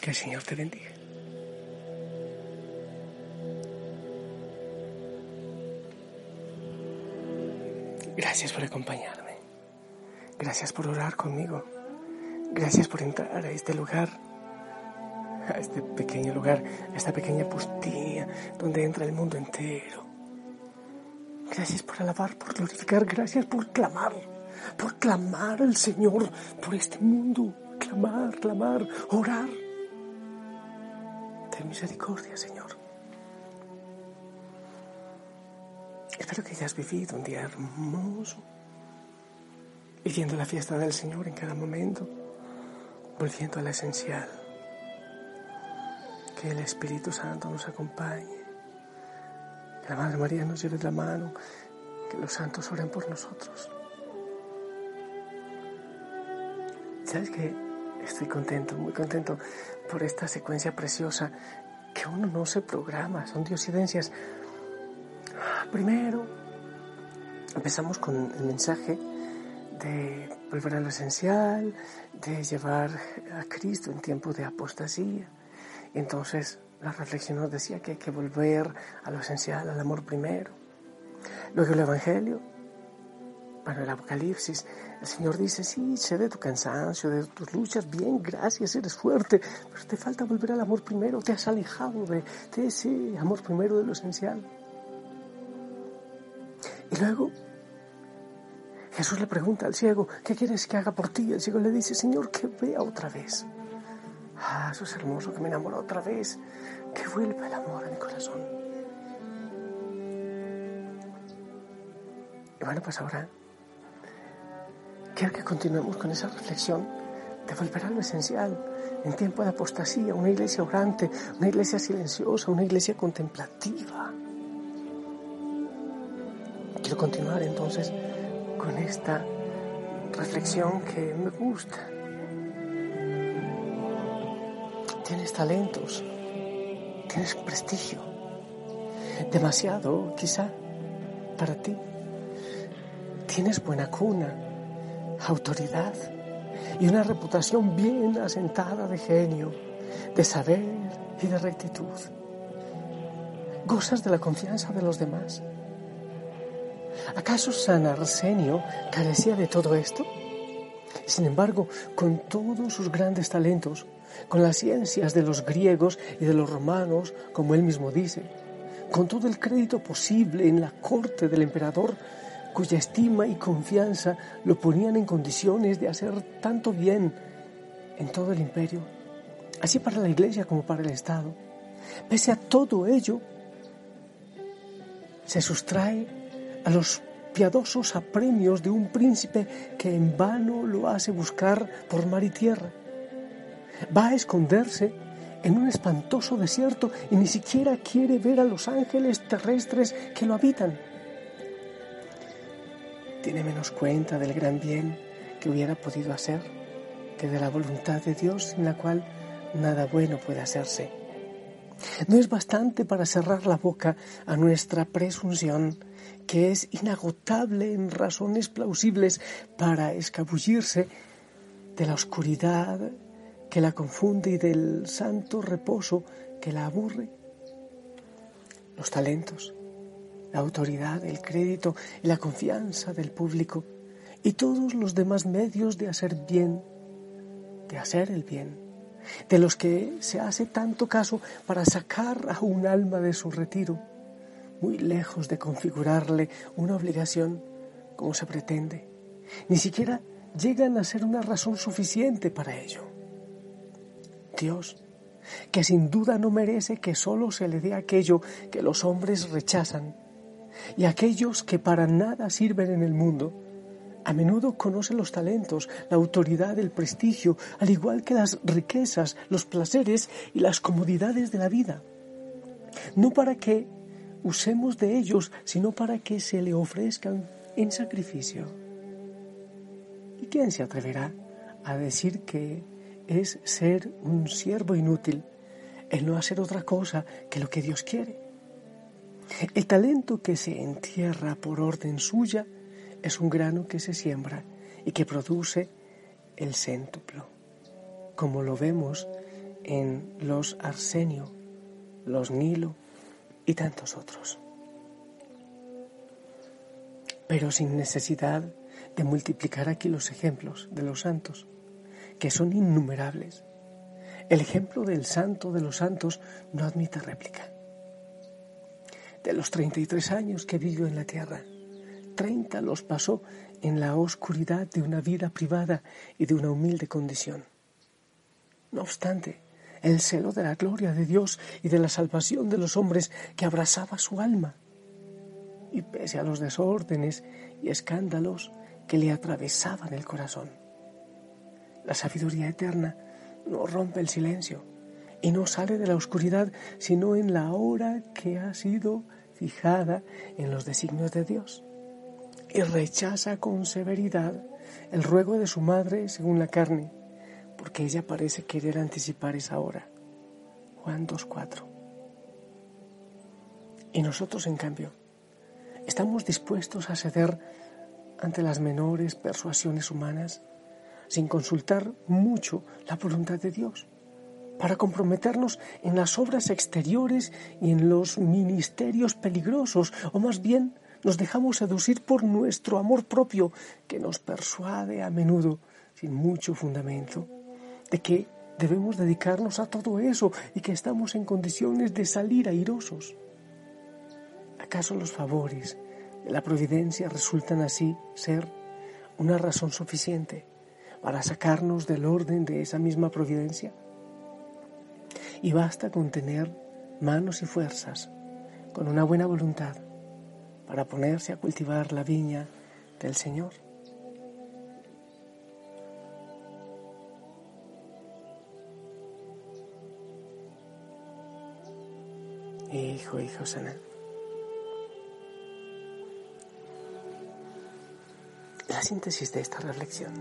Que el Señor te bendiga. Gracias por acompañarme. Gracias por orar conmigo. Gracias por entrar a este lugar, a este pequeño lugar, a esta pequeña pustilla donde entra el mundo entero. Gracias por alabar, por glorificar, gracias por clamar, por clamar al Señor por este mundo. Clamar, clamar, orar. Ten misericordia, Señor. Espero que hayas vivido un día hermoso, viviendo la fiesta del Señor en cada momento, volviendo a la esencial. Que el Espíritu Santo nos acompañe, que la Madre María nos lleve de la mano, que los santos oren por nosotros. ¿Sabes que Estoy contento, muy contento por esta secuencia preciosa que uno no se programa, son diosidencias Primero, empezamos con el mensaje de volver a lo esencial, de llevar a Cristo en tiempo de apostasía. Entonces, la reflexión nos decía que hay que volver a lo esencial, al amor primero. Luego el Evangelio, bueno, el Apocalipsis, el Señor dice, sí, sé de tu cansancio, de tus luchas, bien, gracias, eres fuerte, pero te falta volver al amor primero, te has alejado de, de ese amor primero de lo esencial. Y luego Jesús le pregunta al ciego, ¿qué quieres que haga por ti? El ciego le dice, Señor, que vea otra vez. Ah, eso es hermoso, que me enamora otra vez, que vuelva el amor a mi corazón. Y bueno, pues ahora quiero que continuemos con esa reflexión de volver a lo esencial en tiempo de apostasía, una iglesia orante, una iglesia silenciosa, una iglesia contemplativa. Quiero continuar entonces con esta reflexión que me gusta. Tienes talentos, tienes prestigio, demasiado quizá para ti. Tienes buena cuna, autoridad y una reputación bien asentada de genio, de saber y de rectitud. Gozas de la confianza de los demás ¿Acaso San Arsenio carecía de todo esto? Sin embargo, con todos sus grandes talentos, con las ciencias de los griegos y de los romanos, como él mismo dice, con todo el crédito posible en la corte del emperador, cuya estima y confianza lo ponían en condiciones de hacer tanto bien en todo el imperio, así para la iglesia como para el Estado. Pese a todo ello, se sustrae a los piadosos apremios de un príncipe que en vano lo hace buscar por mar y tierra. Va a esconderse en un espantoso desierto y ni siquiera quiere ver a los ángeles terrestres que lo habitan. Tiene menos cuenta del gran bien que hubiera podido hacer que de la voluntad de Dios sin la cual nada bueno puede hacerse. No es bastante para cerrar la boca a nuestra presunción que es inagotable en razones plausibles para escabullirse de la oscuridad que la confunde y del santo reposo que la aburre. Los talentos, la autoridad, el crédito la confianza del público y todos los demás medios de hacer bien, de hacer el bien, de los que se hace tanto caso para sacar a un alma de su retiro muy lejos de configurarle una obligación como se pretende. Ni siquiera llegan a ser una razón suficiente para ello. Dios, que sin duda no merece que solo se le dé aquello que los hombres rechazan, y aquellos que para nada sirven en el mundo, a menudo conoce los talentos, la autoridad, el prestigio, al igual que las riquezas, los placeres y las comodidades de la vida. No para que usemos de ellos, sino para que se le ofrezcan en sacrificio. ¿Y quién se atreverá a decir que es ser un siervo inútil, el no hacer otra cosa que lo que Dios quiere? El talento que se entierra por orden suya es un grano que se siembra y que produce el céntuplo, como lo vemos en los Arsenio, los Nilo y tantos otros. Pero sin necesidad de multiplicar aquí los ejemplos de los santos, que son innumerables. El ejemplo del santo de los santos no admite réplica. De los 33 años que vivió en la tierra, 30 los pasó en la oscuridad de una vida privada y de una humilde condición. No obstante, el celo de la gloria de Dios y de la salvación de los hombres que abrazaba su alma. Y pese a los desórdenes y escándalos que le atravesaban el corazón, la sabiduría eterna no rompe el silencio y no sale de la oscuridad sino en la hora que ha sido fijada en los designios de Dios y rechaza con severidad el ruego de su madre según la carne porque ella parece querer anticipar esa hora. Juan 2.4. Y nosotros, en cambio, estamos dispuestos a ceder ante las menores persuasiones humanas sin consultar mucho la voluntad de Dios, para comprometernos en las obras exteriores y en los ministerios peligrosos, o más bien nos dejamos seducir por nuestro amor propio, que nos persuade a menudo sin mucho fundamento de que debemos dedicarnos a todo eso y que estamos en condiciones de salir airosos. ¿Acaso los favores de la providencia resultan así ser una razón suficiente para sacarnos del orden de esa misma providencia? Y basta con tener manos y fuerzas, con una buena voluntad, para ponerse a cultivar la viña del Señor. Hijo, hijo sana. La síntesis de esta reflexión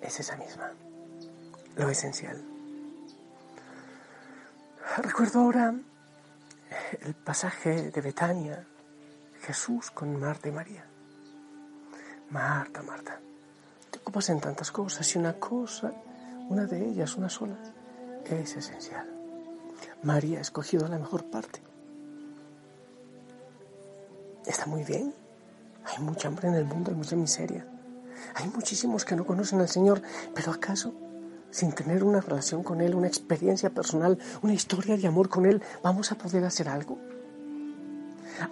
es esa misma, lo esencial. Recuerdo ahora el pasaje de Betania, Jesús con Marta y María. Marta, Marta, te ocupas en tantas cosas y una cosa, una de ellas, una sola, es esencial. María ha escogido la mejor parte. Está muy bien. Hay mucha hambre en el mundo, hay mucha miseria. Hay muchísimos que no conocen al Señor, pero ¿acaso sin tener una relación con Él, una experiencia personal, una historia de amor con Él, vamos a poder hacer algo?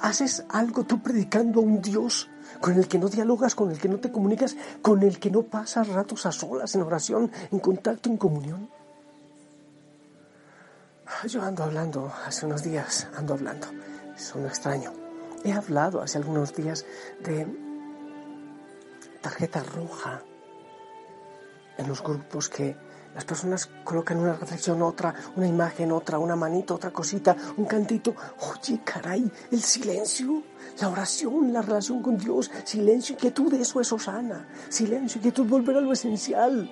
¿Haces algo tú predicando a un Dios con el que no dialogas, con el que no te comunicas, con el que no pasas ratos a solas en oración, en contacto, en comunión? Yo ando hablando, hace unos días ando hablando, eso no extraño. He hablado hace algunos días de tarjeta roja en los grupos que las personas colocan una reflexión, otra, una imagen, otra, una manito, otra cosita, un cantito. Oye, caray, el silencio, la oración, la relación con Dios, silencio, inquietud, eso es Osana. Silencio, inquietud, volver a lo esencial.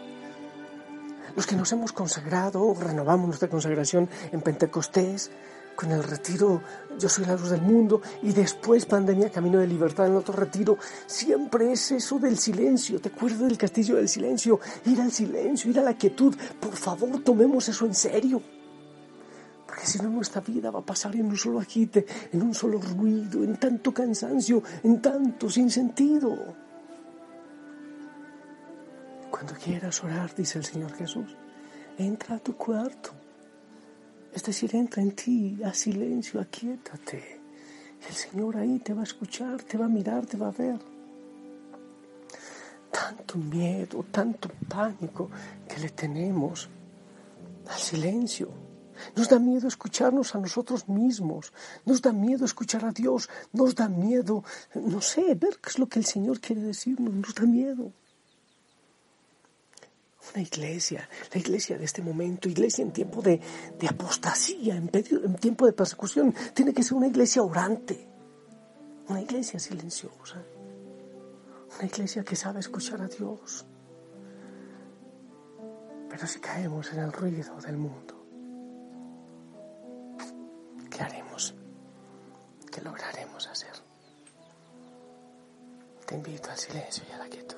Los que nos hemos consagrado, renovamos nuestra consagración en Pentecostés, con el retiro Yo soy la luz del mundo y después pandemia Camino de Libertad en otro retiro, siempre es eso del silencio. ¿Te acuerdas del castillo del silencio? Ir al silencio, ir a la quietud. Por favor, tomemos eso en serio. Porque si no, nuestra vida va a pasar en un solo agite, en un solo ruido, en tanto cansancio, en tanto sinsentido. Cuando quieras orar, dice el Señor Jesús, entra a tu cuarto. Es decir, entra en ti, a silencio, aquíétate. El Señor ahí te va a escuchar, te va a mirar, te va a ver. Tanto miedo, tanto pánico que le tenemos al silencio. Nos da miedo escucharnos a nosotros mismos, nos da miedo escuchar a Dios, nos da miedo, no sé, ver qué es lo que el Señor quiere decirnos, nos da miedo. Una iglesia, la iglesia de este momento, iglesia en tiempo de, apostasía, en, en tiempo de persecución, tiene que ser una iglesia orante, una iglesia silenciosa, una iglesia que sabe escuchar a Dios. Pero si caemos en el ruido del mundo, ¿qué haremos? ¿Qué lograremos hacer? Te invito al silencio y a la quietud.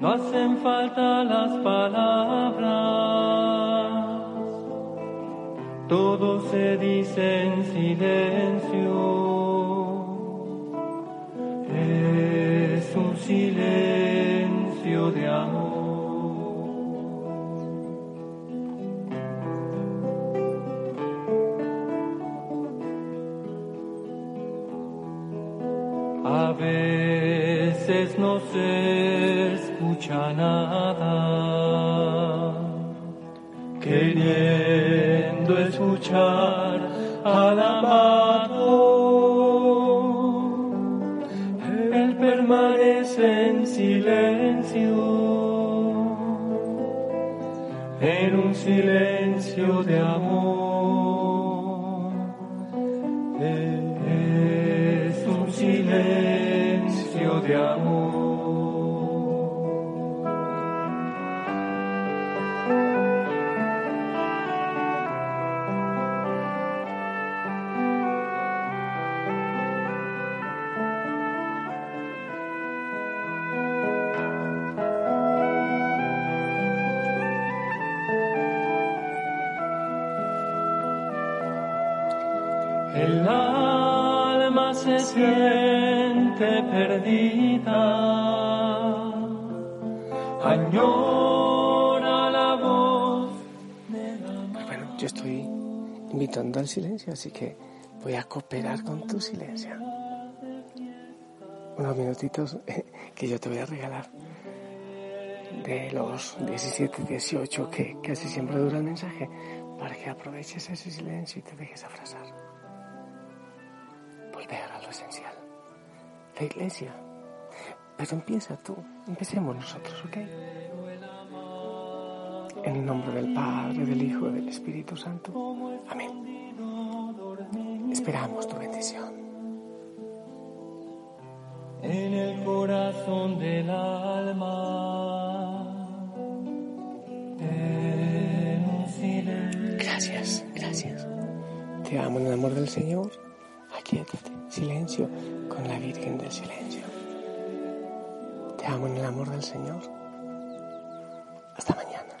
No hacen falta las palabras, todo se dice en silencio. Es un silencio de amor. A no se escucha nada, queriendo escuchar al amado. Él permanece en silencio, en un silencio de amor. De amor. El alma se siente perdida, añora la voz bueno, yo estoy invitando al silencio, así que voy a cooperar con tu silencio. Unos minutitos que yo te voy a regalar de los 17, 18 que casi siempre dura el mensaje, para que aproveches ese silencio y te dejes abrazar. Volver a lo esencial. La iglesia. Pero empieza tú, empecemos nosotros, ¿ok? En el nombre del Padre, del Hijo y del Espíritu Santo. Amén. Esperamos tu bendición. en el corazón del alma. Gracias, gracias. Te amo en el amor del Señor. Aquíétate, silencio con la Virgen del Silencio. Te amo en el amor del Señor. Hasta mañana.